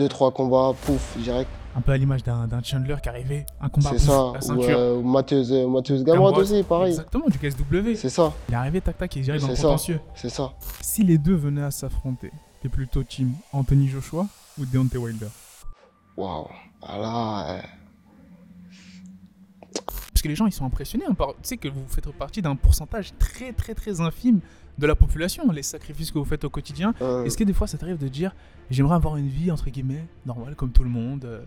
deux, trois combats, pouf, direct. Un peu à l'image d'un Chandler qui arrivait, un combat C'est pouf, ça. la ceinture. euh, ou Matthews, euh, Gamrot Gamrot, aussi, pareil. Exactement, du KSW. C'est ça, Il est arrivé, tac tac, il est direct dans le contentieux. c'est ça. Si les deux venaient à s'affronter, t'es plutôt team Anthony Joshua ou Deontay Wilder? Waouh. Ah là, euh, Parce que les gens, ils sont impressionnés. hein, par- Tu sais que vous faites partie d'un pourcentage très très très infime de la population, les sacrifices que vous faites au quotidien. euh, Est-ce que des fois, ça t'arrive de dire, j'aimerais avoir une vie, entre guillemets, normale, comme tout le monde euh,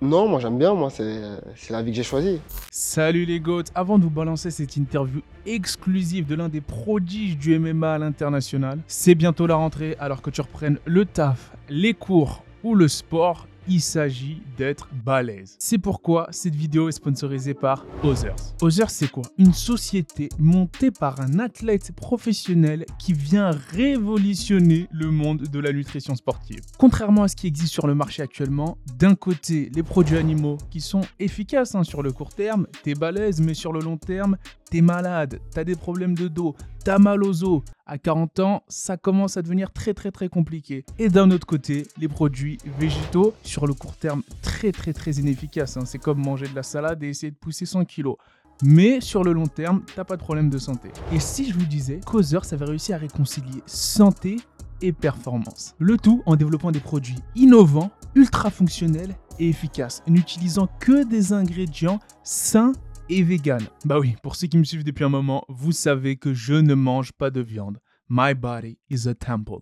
Non, moi j'aime bien, moi c'est c'est la vie que j'ai choisie. Salut les goats Avant de vous balancer cette interview exclusive de l'un des prodiges du MMA à l'international, c'est bientôt la rentrée alors que tu reprennes le taf, les cours ou le sport, il s'agit d'être balèze. C'est pourquoi cette vidéo est sponsorisée par Others. Others c'est quoi? Une société montée par un athlète professionnel qui vient révolutionner le monde de la nutrition sportive. Contrairement à ce qui existe sur le marché actuellement, d'un côté les produits animaux qui sont efficaces hein, sur le court terme, t'es balèze mais sur le long terme, t'es malade, t'as des problèmes de dos, t'as mal aux os. À 40 ans, ça commence à devenir très très très compliqué. Et d'un autre côté, les produits végétaux, sur le court terme, très très très inefficaces. hein. C'est comme manger de la salade et essayer de pousser 100 kilos. Mais sur le long terme, t'as pas de problème de santé. Et si je vous disais qu'Other, ça réussi à réconcilier santé et performance? Le tout en développant des produits innovants, ultra fonctionnels et efficaces, n'utilisant que des ingrédients sains et vegan. Bah oui, pour ceux qui me suivent depuis un moment, vous savez que je ne mange pas de viande. My body is a temple.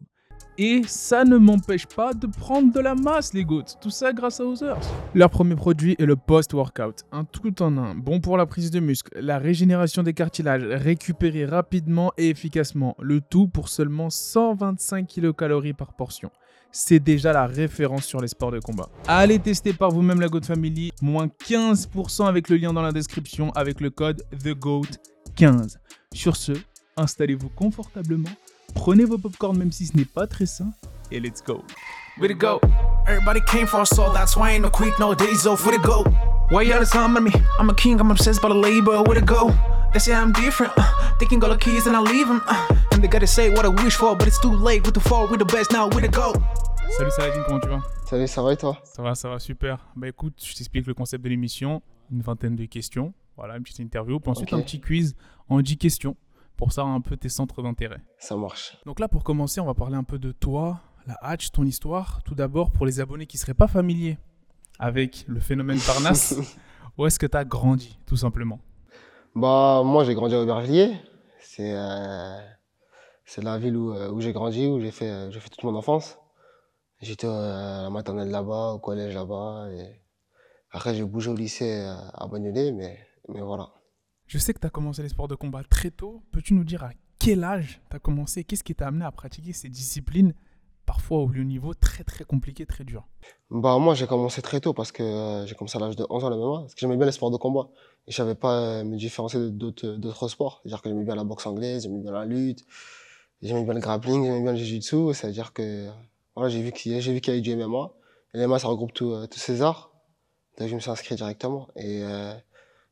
Et ça ne m'empêche pas de prendre de la masse, les goats. Tout ça grâce à Others. Leur premier produit est le post-workout. Un tout en un. Bon pour la prise de muscle, la régénération des cartilages, récupérer rapidement et efficacement. Le tout pour seulement 125 kcal par portion. C'est déjà la référence sur les sports de combat. Allez tester par vous-même la Goat Family. Moins 15% avec le lien dans la description avec le code TheGoat15. Sur ce, installez-vous confortablement Prenez vos popcorn même si ce n'est pas très sain et let's go. Way to go? Everybody came for so that's why no quick nowadays. So for the go? Why me? I'm a king, I'm obsessed by the labor. Way to go? They say I'm different. Uh, they the keys and I leave them. Uh, and they gotta say what I wish for, but it's too late. With the fall, we the best now. Way to go. Salut Saladin, comment tu vas? Salut, ça va et toi? Ça va, ça va, super. Bah écoute, je t'explique le concept de l'émission. Une vingtaine de questions. Voilà, une petite interview. Puis ensuite un petit quiz en 10 questions pour savoir un peu tes centres d'intérêt. Ça marche. Donc là, pour commencer, on va parler un peu de toi, la hatch, ton histoire. Tout d'abord, pour les abonnés qui ne seraient pas familiers avec le phénomène Parnasse, où est-ce que tu as grandi, tout simplement? Bah, moi j'ai grandi à Aubervilliers. C'est euh, c'est la ville où, euh, où j'ai grandi, où j'ai fait, euh, j'ai fait toute mon enfance. J'étais euh, à la maternelle là-bas, au collège là-bas. Et... Après, j'ai bougé au lycée euh, à Bagnolet, mais, mais voilà. Je sais que tu as commencé les sports de combat très tôt. Peux-tu nous dire à quel âge tu as commencé? Qu'est-ce qui t'a amené à pratiquer ces disciplines, parfois au haut niveau très très compliqué, très dur? Bah, moi, j'ai commencé très tôt parce que euh, j'ai commencé à l'âge de 11 ans le MMA, parce que j'aimais bien les sports de combat. Et je savais pas euh, me différencier d'autres sports. C'est-à-dire que j'aimais bien la boxe anglaise, j'aimais bien la lutte, j'aimais bien le grappling, j'aimais bien le jiu-jitsu. C'est-à-dire que voilà, j'ai vu qu'il y, y avait du MMA. Le MMA, ça regroupe euh, tous ces arts. Donc, je me suis inscrit directement. Et euh,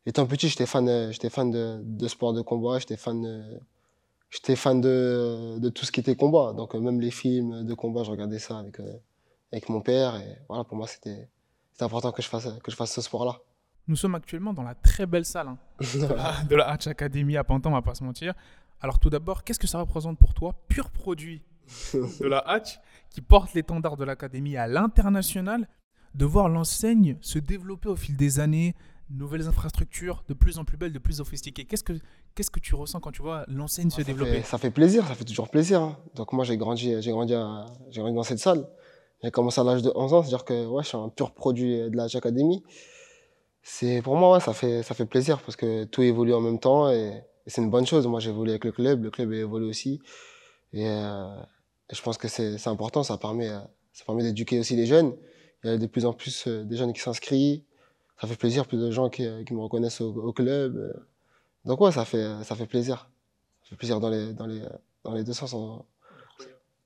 étant petit, j'étais fan, euh, j'étais fan de, de sports de combat, j'étais fan de, j'étais fan de, de tout ce qui était combat. Donc, même les films de combat, je regardais ça avec, euh, avec mon père. Et voilà, pour moi, c'était c'était important que je fasse, que je fasse ce sport-là. Nous sommes actuellement dans la très belle salle hein, de la, de la Hatch Academy à Pantin, on va pas se mentir. Alors tout d'abord, qu'est-ce que ça représente pour toi, pur produit de la Hatch, qui porte l'étendard de l'Académie à l'international, de voir l'enseigne se développer au fil des années, nouvelles infrastructures, de plus en plus belles, de plus sophistiquées. Qu'est-ce que, qu'est-ce que tu ressens quand tu vois l'enseigne se ça développer fait, ça fait plaisir, ça fait toujours plaisir. hein. Donc moi, j'ai grandi, j'ai grandi, à- j'ai grandi dans cette salle. J'ai commencé à l'âge de 11 ans, c'est-à-dire que ouais, je suis un pur produit de la Hatch Academy. C'est pour moi, ouais, ça fait, ça fait plaisir parce que tout évolue en même temps et, et c'est une bonne chose. Moi, j'ai évolué avec le club, le club a évolué aussi. Et, euh, et je pense que c'est important, ça permet, euh, ça permet d'éduquer aussi les jeunes. Il y a de plus en plus euh, des jeunes qui s'inscrivent. Ça fait plaisir, plus de gens qui, qui me reconnaissent au, club. Donc ouais, ça fait, ça fait plaisir. Ça fait plaisir dans les, dans les, dans les deux sens, en-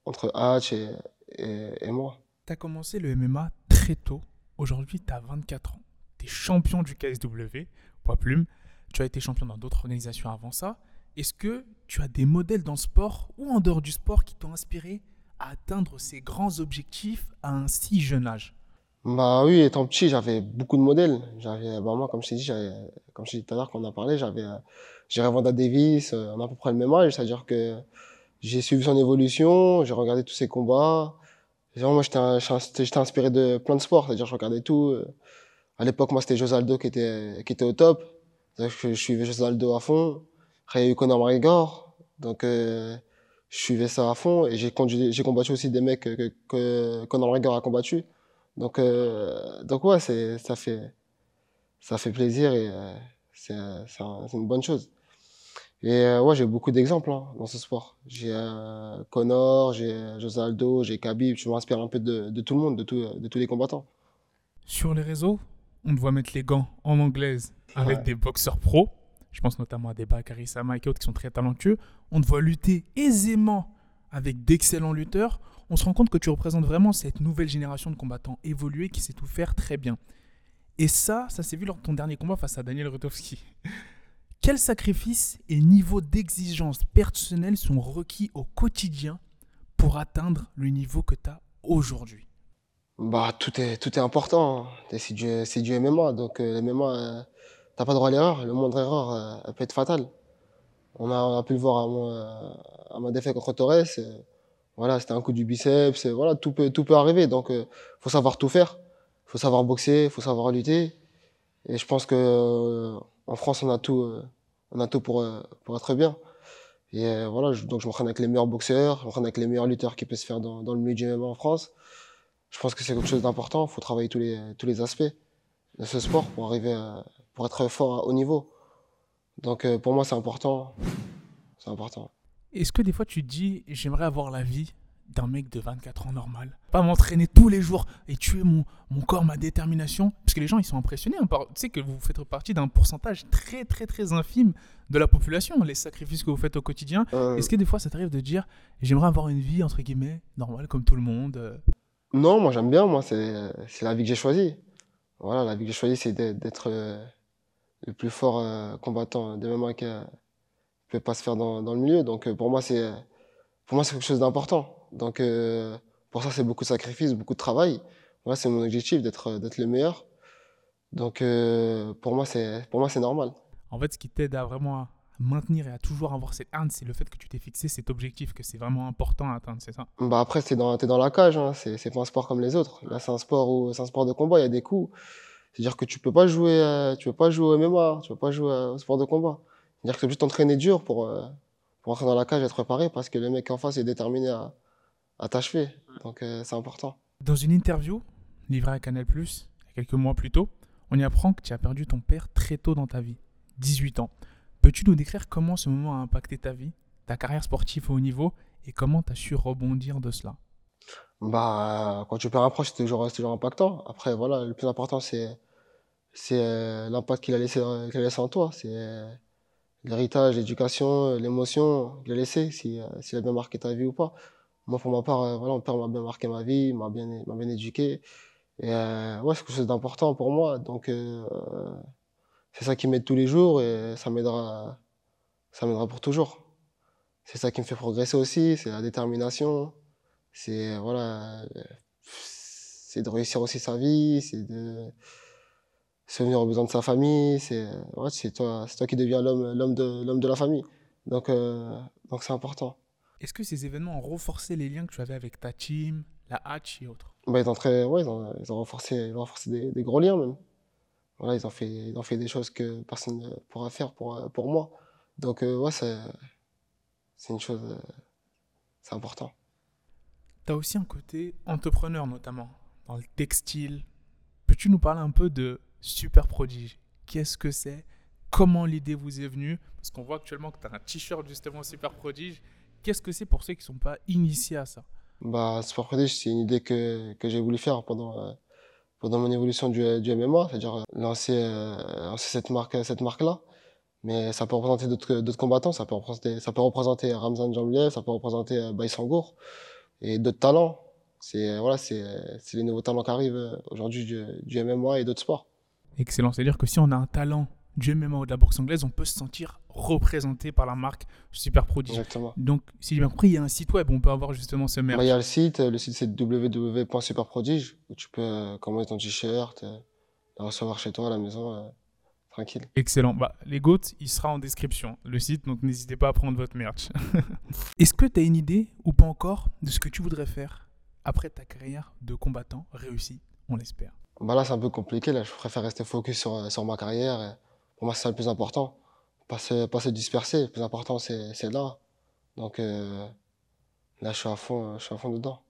entre Hatch et, et, et moi. Tu as commencé le MMA très tôt. Aujourd'hui, tu as 24 ans. Tu es champion du KSW, poids plume. Tu as été champion dans d'autres organisations avant ça. Est-ce que tu as des modèles dans le sport ou en dehors du sport qui t'ont inspiré à atteindre ces grands objectifs à un si jeune âge? Bah oui, étant petit, j'avais beaucoup de modèles. J'avais, bah moi, comme je t'ai dit, comme je t'ai dit tout à l'heure qu'on a parlé, j'avais, euh, j'ai Vanda Davis, euh, on a à peu près le même âge, c'est-à-dire que j'ai suivi son évolution, j'ai regardé tous ses combats. Genre, moi, j'étais inspiré de plein de sports, c'est-à-dire je regardais tout. euh. À l'époque, moi, c'était Josaldo qui était, qui était au top. Que je suivais Josaldo à fond. Après, il y a eu Conor McGregor. Donc, euh, je suivais ça à fond. Et j'ai combattu aussi des mecs que, Conor McGregor a combattu. Donc, euh, donc ouais, ça fait, ça fait plaisir et euh, c'est, c'est un- c'est une bonne chose. Et euh, ouais, j'ai beaucoup d'exemples hein, dans ce sport. J'ai Conor, j'ai José Aldo, j'ai Khabib. Je m'inspire un peu de, de tout le monde, de, tout, de tous les combattants. Sur les réseaux, on te voit mettre les gants en anglaise avec Ouais. des boxeurs pros. Je pense notamment à des Bakary Sama et autres qui sont très talentueux. On te voit lutter aisément avec d'excellents lutteurs. On se rend compte que tu représentes vraiment cette nouvelle génération de combattants évolués qui sait tout faire très bien. Et ça, ça s'est vu lors de ton dernier combat face à Daniel Rudowski. Quels sacrifices et niveaux d'exigence personnelle sont requis au quotidien pour atteindre le niveau que tu as aujourd'hui? Bah, tout est, tout est important. hein. C'est du, du MMA. Donc, euh, le MMA, euh, t'as pas droit à l'erreur. Le moindre erreur, euh, elle peut être fatale. On a, on a pu le voir à, ma défaite contre Torres. euh, voilà, c'était un coup du biceps. euh, Voilà, tout peut, tout peut arriver. Donc, euh, faut savoir tout faire. Faut savoir boxer, faut savoir lutter. Et je pense que en France, on a tout, on a tout pour, pour être bien. Et voilà, je- donc je m'entraîne avec les meilleurs boxeurs, je m'entraîne avec les meilleurs lutteurs qui peuvent se faire dans, dans le milieu du MMA en France. Je pense que c'est quelque chose d'important. Il faut travailler tous les, tous les aspects de ce sport pour arriver à, pour être fort à haut niveau. Donc euh, pour moi, c'est important. C'est important. Est-ce que des fois tu te dis j'aimerais avoir la vie d'un mec de 24 ans normal? Pas m'entraîner tous les jours et tuer mon, mon corps, ma détermination? Parce que les gens ils sont impressionnés. hein, par- Tu sais que vous faites partie d'un pourcentage très très très infime de la population, les sacrifices que vous faites au quotidien. Euh, Est-ce que des fois ça t'arrive de dire j'aimerais avoir une vie entre guillemets normale comme tout le monde euh, Non, moi j'aime bien. Moi, c'est la vie que j'ai choisie. Voilà, la vie que j'ai choisie, c'est d'être- le plus fort euh, combattant de MMA qui euh, peut pas se faire dans, dans le milieu. Donc euh, pour moi, c'est pour moi c'est quelque chose d'important. Donc euh, pour ça, c'est beaucoup de sacrifices, beaucoup de travail. Voilà, c'est mon objectif d'être d'être le meilleur. Donc pour moi, c'est pour moi c'est normal. En fait, ce qui t'aide à vraiment maintenir et à toujours avoir cette hargne, c'est le fait que tu t'es fixé cet objectif, que c'est vraiment important à atteindre, c'est ça? Bah après, dans, t'es dans la cage, hein. C'est, pas un sport comme les autres. Là, c'est un sport où, c'est un sport de combat, il y a des coups. C'est-à-dire que tu peux pas jouer, euh, tu peux pas jouer au MMA, tu peux pas jouer euh, au sport de combat. C'est-à-dire que tu de t'entraîner dur pour, euh, entrer dans la cage et être préparé parce que le mec en face est déterminé à, t'achever. Donc, c'est important. Dans une interview livrée à Canal+, il quelques mois plus tôt, on y apprend que tu as perdu ton père très tôt dans ta vie, 18 ans. Peux-tu nous décrire comment ce moment a impacté ta vie, ta carrière sportive au haut niveau, et comment tu as su rebondir de cela? Bah, quand tu perds un proche, c'est toujours, toujours impactant. Après, voilà, le plus important, c'est, c'est euh, l'impact qu'il a laissé, en toi. C'est euh, l'héritage, l'éducation, l'émotion qu'il a laissé, euh, s'il a bien marqué ta vie ou pas. Moi, pour ma part, voilà, mon père m'a bien marqué ma vie, m'a bien, bien éduqué. Et ouais, c'est quelque chose d'important pour moi. Donc, c'est ça qui m'aide tous les jours et ça m'aidera, ça m'aidera pour toujours. C'est ça qui me fait progresser aussi, c'est la détermination. C'est, voilà, euh, c'est de réussir aussi sa vie, c'est de se venir aux besoins de sa famille, c'est, ouais, c'est toi, c'est toi qui deviens l'homme, l'homme de, l'homme de la famille. Donc, euh, donc c'est important. Est-ce que ces événements ont renforcé les liens que tu avais avec ta team, la Hatch et autres? Bah, ils ont très, ouais, ils ont, ils ont renforcé, ils ont renforcé des, des gros liens même. Voilà, ils ont fait, ils ont fait des choses que personne ne pourra faire pour, pour moi. Donc, euh, ouais, c'est, c'est une chose, euh, c'est important. Tu aussi un côté entrepreneur, notamment dans le textile. Peux-tu nous parler un peu de Super Prodige? Qu'est-ce que c'est? Comment l'idée vous est venue? Parce qu'on voit actuellement que tu as un t-shirt justement Super Prodige. Qu'est-ce que c'est pour ceux qui ne sont pas initiés à ça? Bah, Sport Prodige, c'est une idée que, que j'ai voulu faire pendant, euh, pendant mon évolution du, du MMA, c'est-à-dire euh, lancer, euh, lancer cette marque, cette marque-là. Mais ça peut représenter d'autres, combattants, ça peut représenter, Ramzan Jambiliev, ça peut représenter euh, Baïsangour et d'autres talents. C'est, euh, voilà, c'est, euh, les nouveaux talents qui arrivent euh, aujourd'hui du, du MMA et d'autres sports. Excellent. C'est-à-dire que si on a un talent du MMA ou de la boxe anglaise, on peut se sentir représenté par la marque Super Prodige. Exactement. Donc, si j'ai bien compris, il y a un site web où on peut avoir justement ce merch. Bah, Il y a le site, le site c'est www.superprodige où tu peux commander ton t-shirt, le recevoir chez toi à la maison, tranquille. Excellent. Bah, les GOAT, il sera en description, le site, donc n'hésitez pas à prendre votre merch. Est-ce que tu as une idée, ou pas encore, de ce que tu voudrais faire après ta carrière de combattant réussi, on l'espère? Bah là c'est un peu compliqué, là je préfère rester focus sur, sur ma carrière. et pour moi c'est ça le plus important. Pas se, pas se disperser, le plus important c'est c'est là. Donc euh, là je suis à fond, je suis à fond dedans.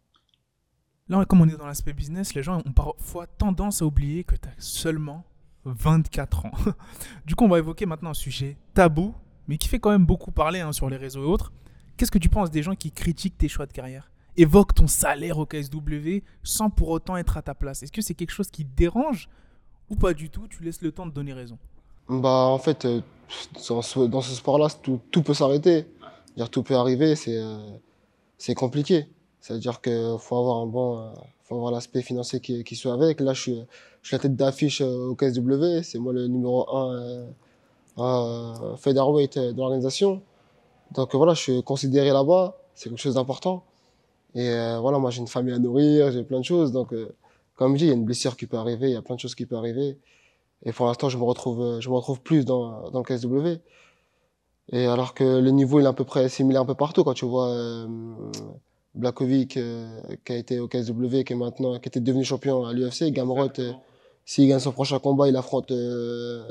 Là, comme on est dans l'aspect business, les gens ont parfois tendance à oublier que tu as seulement 24 ans. du coup, on va évoquer maintenant un sujet tabou, mais qui fait quand même beaucoup parler hein, sur les réseaux et autres. Qu'est-ce que tu penses des gens qui critiquent tes choix de carrière? Évoque ton salaire au KSW sans pour autant être à ta place. Est-ce que c'est quelque chose qui te dérange ou pas du tout? Tu laisses le temps de donner raison. Bah en fait, euh, dans ce, sport-là, tout, peut s'arrêter. Tout peut arriver, c'est euh, c'est compliqué. C'est-à-dire qu'il faut avoir un bon, euh, faut avoir l'aspect financier qui, qui soit avec. Là, je suis, je suis la tête d'affiche euh, au KSW. C'est moi le numéro 1 euh, euh, featherweight de l'organisation. Donc voilà, je suis considéré là-bas. C'est quelque chose d'important. Et euh, voilà, moi j'ai une famille à nourrir, j'ai plein de choses. Donc, euh, comme je dis, il y a une blessure qui peut arriver, il y a plein de choses qui peuvent arriver. Et pour l'instant, je me retrouve, je me retrouve plus dans, dans le KSW. Et alors que le niveau il est à peu près similaire un peu partout. Quand tu vois Blakovic euh, qui a été au KSW, qui est maintenant, qui était devenu champion à l'UFC, Gamrot, euh, s'il gagne son prochain combat, il affronte euh,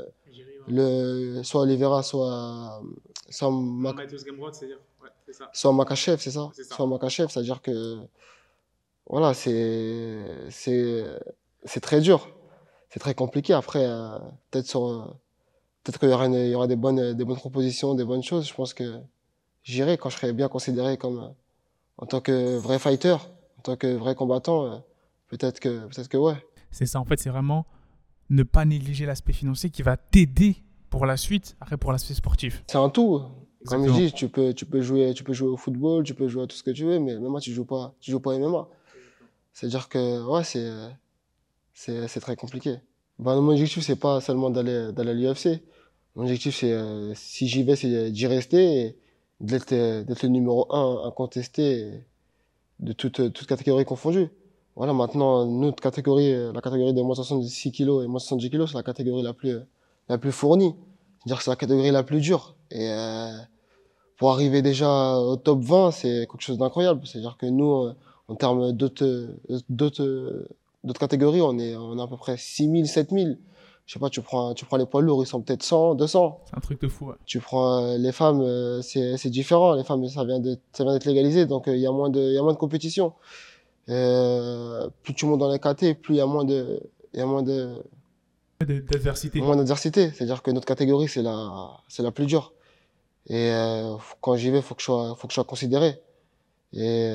le, soit Oliveira, soit, soit, Mac- soit Makachev, c'est ça? C'est ça. Soit Makachev, c'est-à-dire que, voilà, c'est, c'est, c'est très dur. C'est très compliqué. Après, euh, peut-être sur, euh, peut-être qu'il y aura, une- il y aura des bonnes, des bonnes propositions, des bonnes choses. Je pense que j'irai quand je serai bien considéré comme, en tant que vrai fighter, en tant que vrai combattant, euh, peut-être que, peut-être que ouais. C'est ça, en fait, c'est vraiment ne pas négliger l'aspect financier qui va t'aider pour la suite, après pour l'aspect sportif. C'est un tout. Comme je Exactement. dis, tu peux, tu peux jouer, tu peux jouer au football, tu peux jouer à tout ce que tu veux, mais MMA, tu joues pas, tu joues pas MMA. C'est-à-dire que, ouais, c'est, très compliqué. Bah, mon objectif, c'est pas seulement d'aller, d'aller à l'UFC. Mon objectif, c'est, euh, si j'y vais, c'est d'y rester et d'être, euh, d'être le numéro un incontesté de toute, toute catégorie confondue. Voilà, maintenant, notre catégorie, euh, la catégorie de moins 66 kilos et moins 70 kilos, c'est la catégorie la plus, la plus fournie. C'est-à-dire que c'est la catégorie la plus dure. Et euh, pour arriver déjà au top 20, c'est quelque chose d'incroyable. C'est-à-dire que nous, euh, en termes d'autres catégories, on est, on est à peu près 6000, 7000. Je sais pas, tu prends, tu prends les poids lourds, ils sont peut-être 100, 200. C'est un truc de fou. ouais. Tu prends euh, les femmes, euh, c'est, différent. Les femmes, ça vient d'être légalisé, donc euh, il y a moins de, il y a moins de compétition. Plus tu montes dans les KT, plus il y a moins de, il y a moins de, D'adversité. moins d'adversité. C'est-à-dire que notre catégorie, c'est la, c'est la plus dure. Et quand j'y vais, faut que je sois, faut que je sois considéré. Et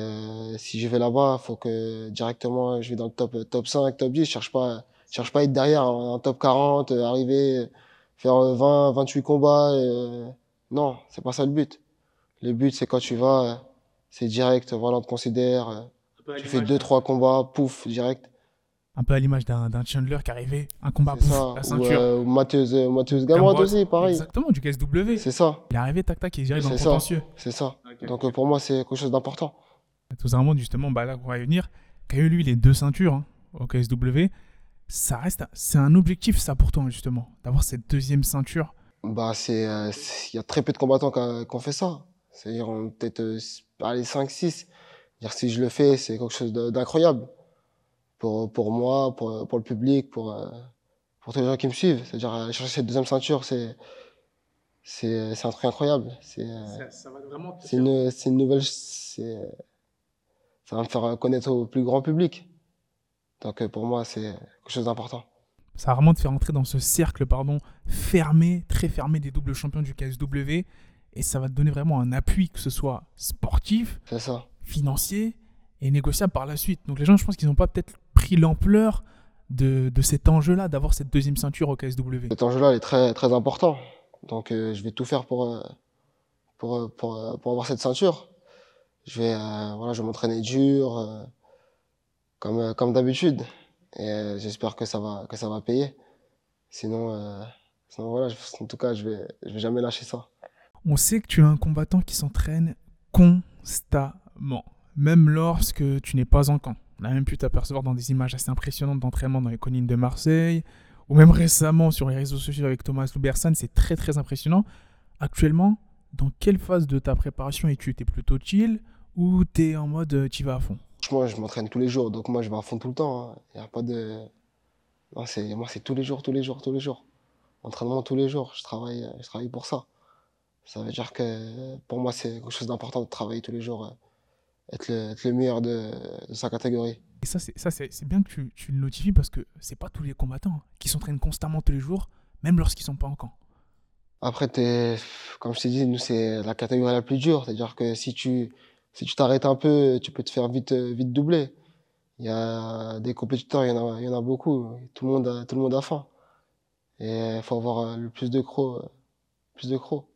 si je vais là-bas, faut que directement je vais dans le top, top 5, top 10. Je cherche pas, cherche pas à être derrière en, en top 40, euh, arriver, faire euh, 20, 28 combats. euh, non, c'est pas ça le but. Le but, c'est quand tu vas, euh, c'est direct, voilà, on te considère. euh, Tu fais deux, trois combats, pouf, direct. Un peu à l'image d'un Chandler qui arrivait, un combat, pouf, ça. la ceinture. euh, ou Matthews, euh, Gamrot, aussi, pareil. Exactement, du KSW. C'est ça. Il est arrivé, tac, tac, il est direct dans le contentieux. C'est ça. Donc euh, pour moi, c'est quelque chose d'important. Tout simplement, justement, bah là, on va y venir. Quand lui, les deux ceintures hein, au KSW, ça reste, c'est un objectif, ça, pour toi, justement, d'avoir cette deuxième ceinture. Bah, c'est, euh, il y a très peu de combattants qui ont- qui ont fait ça. C'est-à-dire, on- peut-être, euh, allez, 5, 6. Dire si je le fais, c'est quelque chose d'incroyable. Pour, pour moi, pour, pour le public, pour, euh, pour tous les gens qui me suivent. C'est-à-dire, aller chercher cette deuxième ceinture, c'est, c'est, c'est un truc incroyable. C'est, euh, Ça, va vraiment c'est une, c'est une nouvelle, c'est, ça va me faire connaître au plus grand public. Donc, euh, pour moi, c'est quelque chose d'important. Ça va vraiment te faire entrer dans ce cercle, pardon, fermé, très fermé des doubles champions du KSW. Et ça va te donner vraiment un appui, que ce soit sportif, ça. financier et négociable par la suite. Donc les gens, je pense qu'ils n'ont pas peut-être pris l'ampleur de, de cet enjeu-là, d'avoir cette deuxième ceinture au KSW. Cet enjeu-là est très, très important. Donc, euh, je vais tout faire pour, euh, pour, pour, pour avoir cette ceinture. Je vais, euh, voilà, je vais m'entraîner dur, comme, euh, comme d'habitude. Et euh, j'espère que ça va, que ça va payer. Sinon, euh, voilà, en tout cas, je vais, je vais jamais lâcher ça. On sait que tu es un combattant qui s'entraîne constamment, même lorsque tu n'es pas en camp. On a même pu t'apercevoir dans des images assez impressionnantes d'entraînement dans les collines de Marseille, ou même récemment sur les réseaux sociaux avec Thomas Loubersan, c'est très très impressionnant. Actuellement, dans quelle phase de ta préparation es-tu? T'es plutôt chill ou t'es en mode tu vas à fond? Franchement, je m'entraîne tous les jours, donc moi, je vais à fond tout le temps. hein. Il y a pas de. Non, moi, c'est tous les jours, tous les jours, tous les jours. Entraînement tous les jours. Je travaille, je travaille pour ça. Ça veut dire que pour moi, c'est quelque chose d'important de travailler tous les jours, euh, être le, être le meilleur de, de sa catégorie. Et ça, c'est bien que tu, tu le notifies parce que c'est pas tous les combattants hein, qui s'entraînent constamment tous les jours, même lorsqu'ils sont pas en camp. Après, t'es, comme je t'ai dit, nous, c'est la catégorie la plus dure. C'est-à-dire que si tu, si tu t'arrêtes un peu, tu peux te faire vite, euh, vite doubler. Il y a des compétiteurs, il y en a, beaucoup. Tout le monde a, tout le monde a faim. Et il faut avoir euh, le plus de crocs, euh, plus de crocs.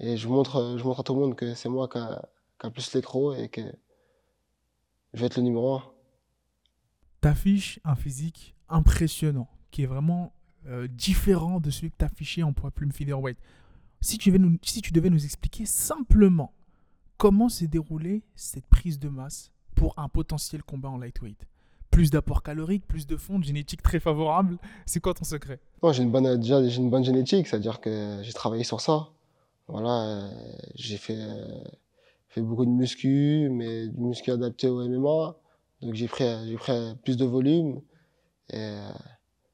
Et je montre, je montre à tout le monde que c'est moi qui a, qui plus les crocs et que je vais être le numéro un. T'affiches un physique impressionnant, qui est vraiment euh, différent de celui que t'affichais en poids plume featherweight. Si tu, si tu devais nous expliquer simplement comment s'est déroulée cette prise de masse pour un potentiel combat en lightweight? Plus d'apport calorique, plus de fonte, génétique très favorable. C'est quoi ton secret? Non, j'ai une bonne, déjà, j'ai une bonne génétique, c'est-à-dire que j'ai travaillé sur ça. Voilà, euh, j'ai fait, euh, fait beaucoup de muscu, mais du muscu adapté au MMA. Donc j'ai pris, j'ai pris euh, plus de volume. Et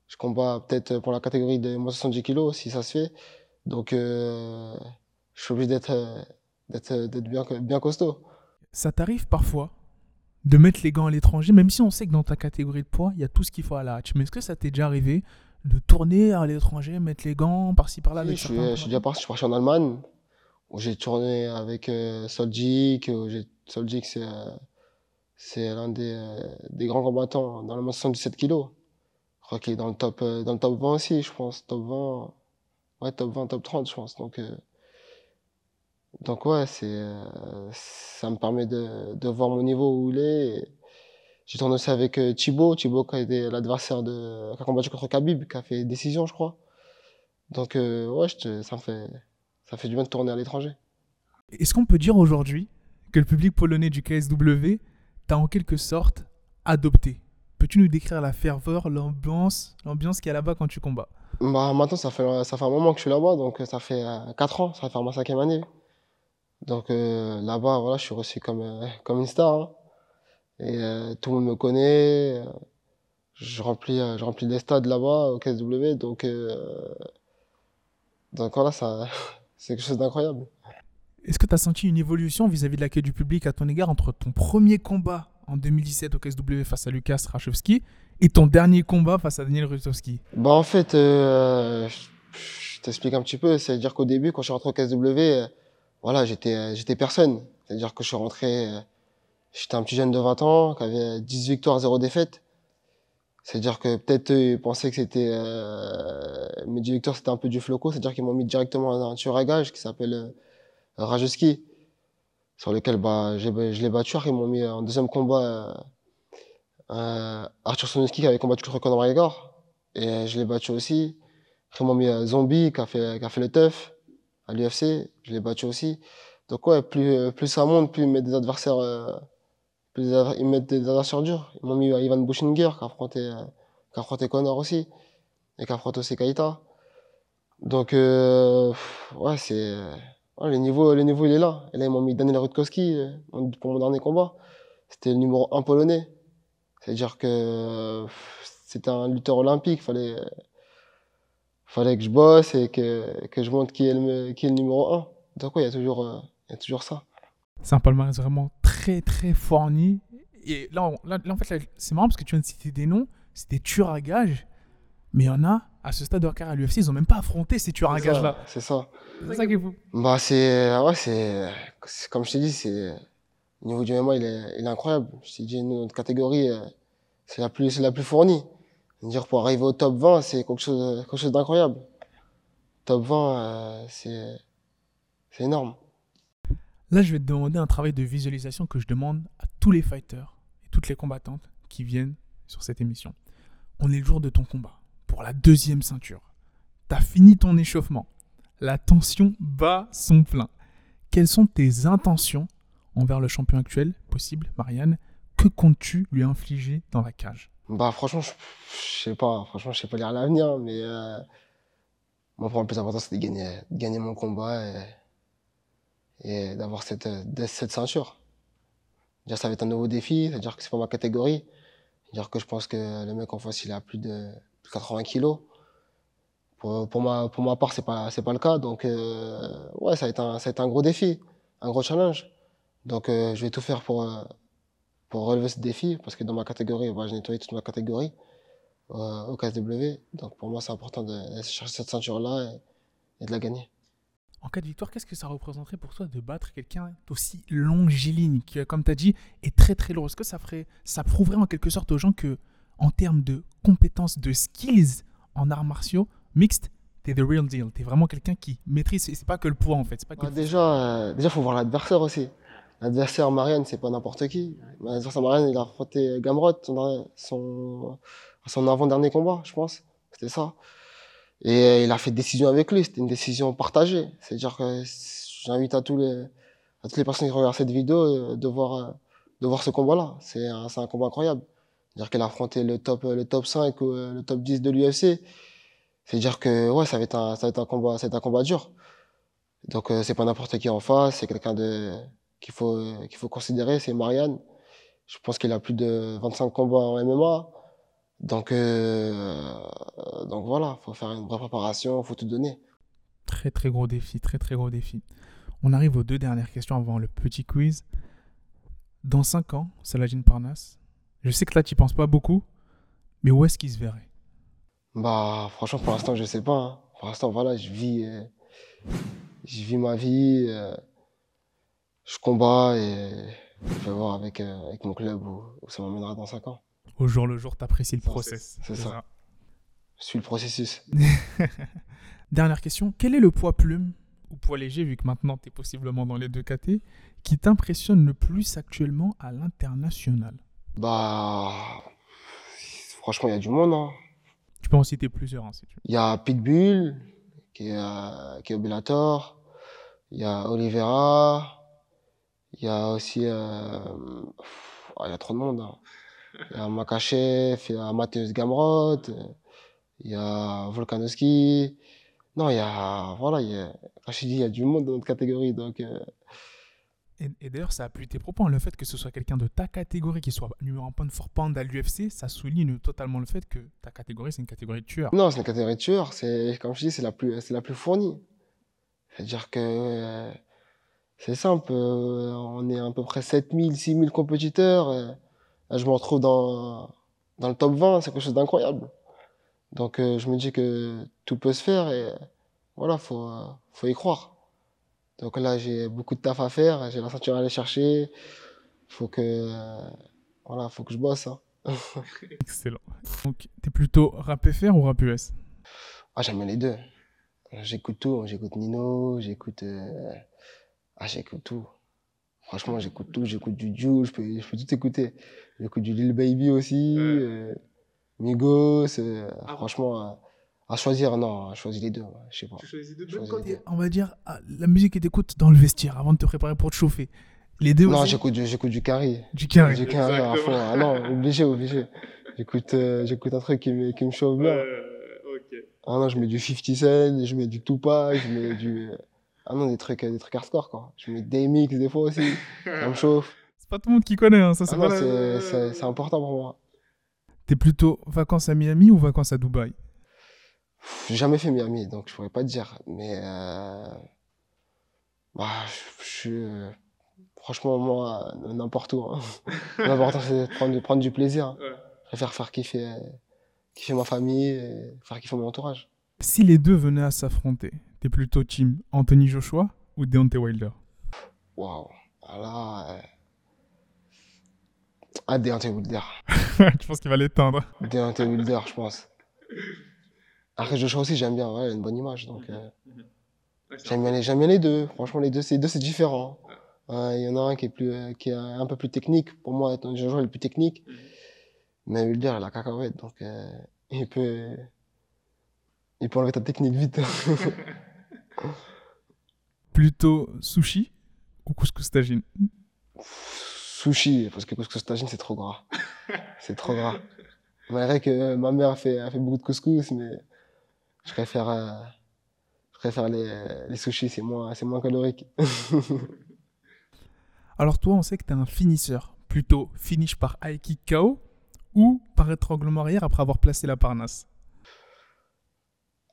je combats peut-être pour la catégorie de moins 70 kg, si ça se fait. Donc je suis obligé d'être, d'être, euh, bien, bien costaud. Ça t'arrive parfois de mettre les gants à l'étranger, même si on sait que dans ta catégorie de poids, il y a tout ce qu'il faut à la hatch. Mais est-ce que ça t'est déjà arrivé de tourner à l'étranger, mettre les gants par-ci par-là Oui, avec je, suis, certains je suis déjà parti, je suis parti en Allemagne, où j'ai tourné avec euh, Soljic. Soljic, c'est euh, l'un des, euh, des grands combattants dans le moins 77 kilos. Je crois qu'il est dans le top, euh, dans le top 20 aussi, je pense. Top 20, ouais, top 20, top 30, je pense. Donc, euh, donc ouais, c'est, euh, ça me permet de, de voir mon niveau où il est. J'ai tourné aussi avec euh, Thibaut, Thibaut qui a été l'adversaire de, qui a combattu contre Khabib, qui a fait décision, je crois. Donc, euh, ouais, je ça me fait, ça fait du bien de tourner à l'étranger. Est-ce qu'on peut dire aujourd'hui que le public polonais du KSW t'a en quelque sorte adopté? Peux-tu nous décrire la ferveur, l'ambiance, l'ambiance qu'il y a là-bas quand tu combats? Bah, maintenant, ça fait, ça fait un moment que je suis là-bas, donc ça fait euh, 4 ans, ça va faire ma cinquième année. Donc euh, là-bas, voilà, je suis reçu comme, euh, comme une star. hein. Et euh, tout le monde me connaît. je remplis, je remplis des stades là-bas au KSW, donc, donc voilà, ça, c'est quelque chose d'incroyable. Est-ce que tu as senti une évolution vis-à-vis de l'accueil du public à ton égard entre ton premier combat en 2017 au KSW face à Lukas Rachowski et ton dernier combat face à Daniel Rutowski? Bah en fait, je, je t'explique un petit peu. C'est-à-dire qu'au début, quand je suis rentré au KSW, voilà, j'étais euh, j'étais personne. C'est-à-dire que je suis rentré, euh, j'étais un petit jeune de 20 ans qui avait 10 victoires, 0 défaites. C'est-à-dire que peut-être eux, ils pensaient que c'était euh, mes 10 victoires, c'était un peu du floco. C'est-à-dire qu'ils m'ont mis directement dans un tueur à gage qui s'appelle euh, Rajewski, sur lequel bah, je l'ai battu. Ils m'ont mis en deuxième combat euh, euh, Arthur Sonuski qui avait combattu contre Conor McGregor. Et euh, je l'ai battu aussi. Ils m'ont mis euh, Zombie qui a fait, qui a fait le teuf à l'UFC. Je l'ai battu aussi. Donc ouais, plus, euh, plus ça monte, plus ils mettent des adversaires, euh, ils mettent des adversaires durs. Ils m'ont mis euh, Ivan Bushinger qui a affronté, euh, qui a affronté Conor aussi. Et qui a affronté aussi Kaita. Donc euh, ouais, c'est, ouais, le niveau, le il est là. Et là, ils m'ont mis Daniel Rutkowski pour mon dernier combat. C'était le numéro 1 polonais. C'est-à-dire que c'était un lutteur olympique, fallait, fallait que je bosse et que, que je montre qui est le, qui est le numéro 1. Donc ouais, il y a toujours, euh, il y a toujours ça. C'est un palmarès vraiment très très fourni. Et là, on- là, là, en fait, c'est marrant parce que tu viens de citer des noms, c'est des tueurs à gages. Mais il y en a, à ce stade de leur carrière à l'UFC, ils n'ont même pas affronté ces tueurs à gages-là. C'est ça. C'est ça qui est fou. Bah c'est, ouais, c'est, comme je t'ai dit, c'est, le niveau du MMA, il est, il est incroyable. Je t'ai dit, notre catégorie, euh, c'est la plus, c'est la plus fournie. Dire pour arriver au top 20, c'est quelque chose, d'incroyable. Top 20, euh, c'est, c'est énorme. Là, je vais te demander un travail de visualisation que je demande à tous les fighters et toutes les combattantes qui viennent sur cette émission. On est le jour de ton combat pour la deuxième ceinture. t'as fini ton échauffement. La tension bat son plein. Quelles sont tes intentions envers le champion actuel, possible, Marianne? Que comptes-tu lui infliger dans la cage? Bah franchement, je, sais pas. Franchement, je sais pas lire l'avenir, mais euh, moi pour moi le plus important c'est de gagner, de gagner mon combat et, d'avoir cette, cette ceinture. Ça va être un nouveau défi, c'est-à-dire que c'est pas ma catégorie. Dire que je pense que le mec en face il a plus de plus de 80 kilos. Pour, pour ma pour ma part c'est pas c'est pas le cas donc euh, ouais ça va être un ça va être un gros défi, un gros challenge. Donc euh, je vais tout faire pour pour relever ce défi parce que dans ma catégorie bah, j'ai nettoyé toute ma catégorie euh, au KSW. Donc pour moi c'est important de, de chercher cette ceinture là et, et de la gagner. En cas de victoire, qu'est-ce que ça représenterait pour toi de battre quelqu'un d'aussi longiligne, qui, comme tu as dit, est très très lourd? Est-ce que ça, ferait, ça prouverait en quelque sorte aux gens que, en termes de compétences, de skills en arts martiaux mixtes, t'es the real deal? T'es vraiment quelqu'un qui maîtrise, et c'est pas que le poids en fait. C'est pas que Bah, le- déjà, euh, déjà, faut voir l'adversaire aussi. L'adversaire Marianne, c'est pas n'importe qui. L'adversaire Marianne, il a affronté Gamrot, son, son, son avant-dernier combat, je pense. C'était ça. Et il a fait décision avec lui. C'était une décision partagée. C'est-à-dire que j'invite à tous les, à toutes les personnes qui regardent cette vidéo euh, de voir, euh, de voir ce combat-là. C'est un, c'est un combat incroyable. C'est-à-dire qu'il a affronté le top, le top 5 ou euh, le top 10 de l'UFC. C'est-à-dire que, ouais, ça va être un, ça va être un combat, ça va être un combat dur. Donc c'est pas n'importe qui en face, c'est quelqu'un de qu'il faut qu'il faut considérer, c'est Marianne. Je pense qu'il a plus de 25 combats en MMA. Donc euh, donc voilà, faut faire une vraie préparation, faut tout donner. Très très gros défi, très très gros défi. On arrive aux deux dernières questions avant le petit quiz. Dans 5 ans, Saladin Parnasse, je sais que là tu penses pas beaucoup, mais où est-ce qu'il se verrait? Bah franchement pour l'instant je sais pas. hein. Pour l'instant voilà, je vis euh, je vis ma vie, euh, je combats et je vais voir avec euh, avec mon club où, où ça m'emmènera dans 5 ans. Au jour le jour, t'apprécies le process. c'est ça. Je suis le processus. Dernière question, quel est le poids plume ou poids léger, vu que maintenant tu es possiblement dans les deux KT, qui t'impressionne le plus actuellement à l'international? Bah franchement il y a du monde hein. Tu peux en citer plusieurs, hein, si tu veux. Il y a Pitbull, qui est, euh, qui est au Bellator. Il y a Oliveira. Il y a aussi... euh, ah, il y a trop de monde. hein. Il y a Makachev, il y a Mateusz Gamrot, il y a Volkanovski. Non, il y a... Voilà, il y a, comme je dit, il y a du monde dans notre catégorie. Donc, euh, Et, et d'ailleurs, ça appuie tes propos. hein. Le fait que ce soit quelqu'un de ta catégorie qui soit numéro 1 pound for pound à l'UFC, ça souligne totalement le fait que ta catégorie, c'est une catégorie de tueur. non, c'est une catégorie de tueur. C'est, comme je dis, c'est la plus, la plus fournie. C'est-à-dire que... euh, C'est simple, euh, on est à peu près 7000, 6000 compétiteurs. là, je me retrouve dans, dans le top 20, c'est quelque chose d'incroyable. Donc euh, je me dis que tout peut se faire et voilà, faut, euh, faut y croire. Donc là, j'ai beaucoup de taf à faire, j'ai la ceinture à aller chercher. Faut que, voilà, faut que je bosse. hein. Excellent. Donc, t'es plutôt rap FR ou rap US Ah, j'aime les deux. J'écoute tout, j'écoute Nino, j'écoute, euh, ah, j'écoute tout. Franchement, j'écoute tout, j'écoute du Jules, je peux, je peux tout écouter. J'écoute du Lil Baby aussi, euh, Migos, euh, franchement, euh, à choisir, non, à choisir les deux, ouais, je sais pas. choisis de Choisis les deux. On va dire ah, la musique que t'écoutes dans le vestiaire avant de te préparer pour te chauffer. Les deux Non, aussi j'écoute du, j'écoute du Carré. Du carré. Du Carré à fond. Ah non, obligé, obligé. J'écoute, euh, j'écoute un truc qui me, qui me chauffe bien. Ah non, je mets du 50 Cent, je mets du Tupac, je mets du, ah non, des trucs, des trucs hardcore, quoi. Je mets des mix des fois aussi. Ça me chauffe. C'est pas tout le monde qui connaît, hein, ça. Ah la- c'est, important pour moi. T'es plutôt vacances à Miami ou vacances à Dubaï? J'ai jamais fait Miami, donc je pourrais pas te dire. Mais, euh, bah, je, je suis, euh, franchement, moi, n'importe où. Hein. L'important, c'est de prendre, de prendre du plaisir. Ouais. Je préfère faire kiffer, kiffer ma famille et faire kiffer mon entourage. Si les deux venaient à s'affronter, t'es plutôt team Anthony Joshua ou Deontay Wilder? Waouh. Ah là, euh... Ah, Deontay Wilder. Je pense qu'il va l'éteindre? Deontay Wilder, je pense. Après, Joshua aussi, j'aime bien. Ouais, il a une bonne image. Donc, euh, j'aime bien, les- j'aime bien les deux. Franchement, les deux, c'est, deux, c'est différent. Il y en a un qui est, plus, euh, qui est un peu plus technique. Pour moi, Joshua est le plus technique. Mhm. Mais Wilder, il a la cacahuète. Donc, euh, il peut. Il peut enlever ta technique vite. Plutôt sushi ou couscous tagine Sushi, parce que couscous tagine, c'est trop gras. C'est trop gras. Malgré que ma mère a fait, a fait beaucoup de couscous, mais je préfère, euh, je préfère les, les sushis, c'est moins, moins calorique. Alors toi, on sait que tu es un finisseur. Plutôt finish par high kick KO ou par étranglement arrière après avoir placé la parnasse?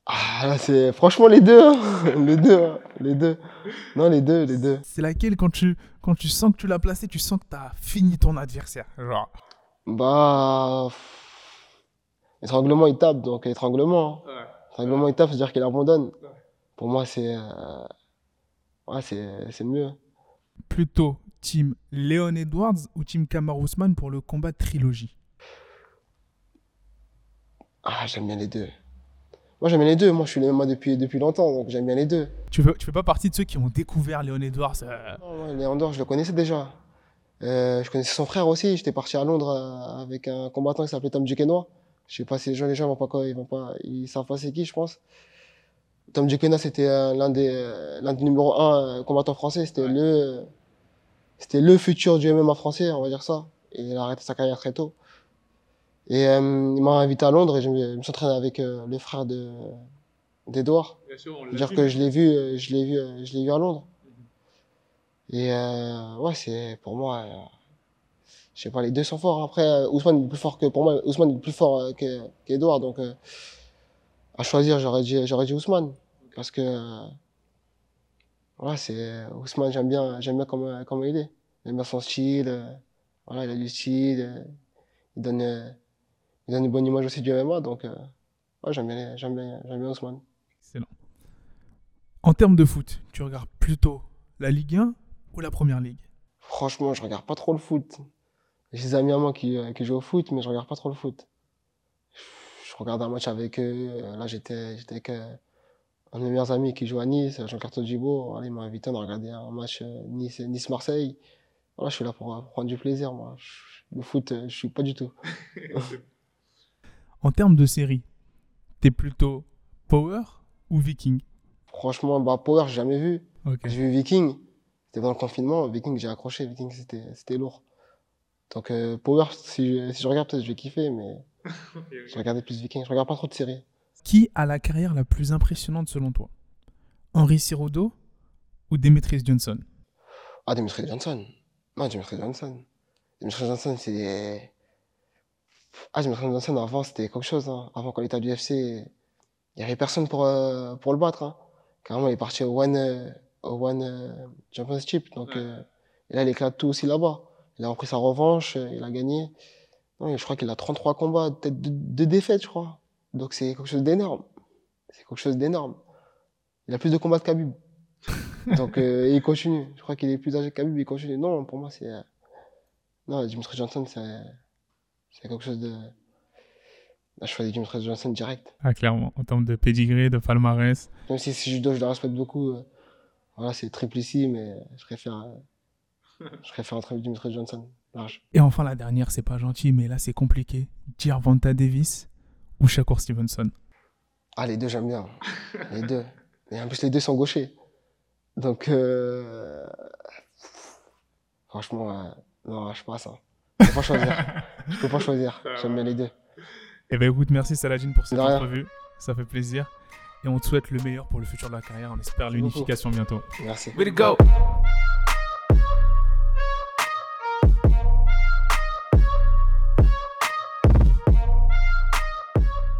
Ah, là, c'est franchement les deux, hein. les deux, hein. les deux. Non, les deux, les deux. C'est laquelle quand tu, quand tu sens que tu l'as placé, tu sens que tu as fini ton adversaire. Genre? Bah, étranglement, il tape, donc étranglement. hein. Ouais. Étranglement, il tape, c'est-à-dire qu'il abandonne. Pour moi, c'est, euh, ouais, c'est, c'est mieux. Plutôt team Léon Edwards ou team Kamar Ousmane pour le combat trilogie? Ah, j'aime bien les deux. Moi, j'aime bien les deux. Moi, je suis les MMA depuis, depuis longtemps, donc j'aime bien les deux. tu fais, tu fais pas partie de ceux qui ont découvert Léon Edwards euh, Non, moi, Léandor, je le connaissais déjà. Euh, je connaissais son frère aussi. J'étais parti à Londres euh, avec un combattant qui s'appelait Tom Duquesnoy. Je sais pas si les gens, les gens vont pas quoi, ils vont pas, ils savent pas c'est qui, je pense. Tom Duquesnoy, c'était euh, l'un des, l'un des numéro un combattants français. C'était le, c'était le futur du MMA français, on va dire ça. Et il a arrêté sa carrière très tôt. Et euh, il m'a invité à Londres et je me, suis entraîné avec euh, le frère de d'Edouard. Bien sûr, on l'a C'est-à-dire vu. que je l'ai vu, euh, je l'ai vu, euh, je l'ai vu à Londres. Et euh, ouais, c'est pour moi, euh, je sais pas, les deux sont forts. Après, Ousmane est plus fort que pour moi, Ousmane est plus fort que qu'Edouard, donc euh, à choisir, j'aurais dit, j'aurais dit Ousmane parce que voilà, c'est Ousmane, j'aime bien, j'aime bien comment comment il est, j'aime bien son style, voilà, il a du style, il donne, euh, il donne une bonne image aussi du MMA, donc euh, ouais, j'aime bien, j'aime bien, j'aime bien Ousmane. Excellent. En termes de foot, tu regardes plutôt la Ligue 1 ou la Première Ligue? Franchement, je regarde pas trop le foot. J'ai des amis à moi qui, euh, qui jouent au foot, mais je regarde pas trop le foot. Je regarde un match avec eux. euh, Là, j'étais, j'étais avec euh, un de mes meilleurs amis qui joue à Nice, Djibo. Voilà, il m'a invité à regarder un match euh, Nice, Nice-Marseille. Voilà, je suis là pour, prendre du plaisir, moi. Je- le foot, je suis pas du tout. En termes de série, t'es plutôt Power ou Viking? Franchement, bah, Power, j'ai jamais vu. J'ai vu Viking. C'était dans le confinement. Viking, j'ai accroché. Viking, c'était, c'était lourd. Donc, euh, Power, si, je- si je regarde, peut-être je vais kiffer, mais je regardais plus Viking. Je regarde pas trop de séries. Qui a la carrière la plus impressionnante selon toi? Henri Sirodo ou Demetrius Johnson? Ah, Dimitri Johnson. Non, Dimitri Johnson. Dimitri Johnson, c'est. Ah, Dimitri Johnson, avant, c'était quelque chose. hein. Avant, quand il était à l'UFC, il n'y avait personne pour, euh, pour le battre. Hein. Carrément, il est parti au One, euh, au One euh, Championship. Donc, et là, il éclate tout aussi là-bas. Il a repris sa revanche, il a gagné. Non, je crois qu'il a 33 combats, peut-être deux, deux défaites, je crois. Donc, c'est quelque chose d'énorme. C'est quelque chose d'énorme. Il a plus de combats que Khabib. Donc, il continue. Je crois qu'il est plus âgé que Khabib, il continue. Non, pour moi, c'est. Non, Dimitri Johnson, c'est. C'est quelque chose de. Là, je choisis Dimitri Johnson direct. Ah, clairement, en termes de pedigree, de palmarès. Même si, si judo, je le respecte beaucoup. euh, Voilà, c'est triple ici, mais je préfère. euh, Je préfère entre Dimitri Johnson. Large. Et enfin, la dernière, c'est pas gentil, mais là, c'est compliqué. Gervonta Davis ou Shakur Stevenson? Ah, les deux, j'aime bien. Les deux. Et en plus, les deux sont gauchers. Donc, euh... franchement, euh, non, je passe. Hein. Je pas choisir. Je peux pas choisir. J'aime bien les deux. Eh ben écoute, merci Saladin pour cette entrevue. Ça fait plaisir. Et on te souhaite le meilleur pour le futur de la carrière. On espère l'unification bientôt. Merci. Way to go.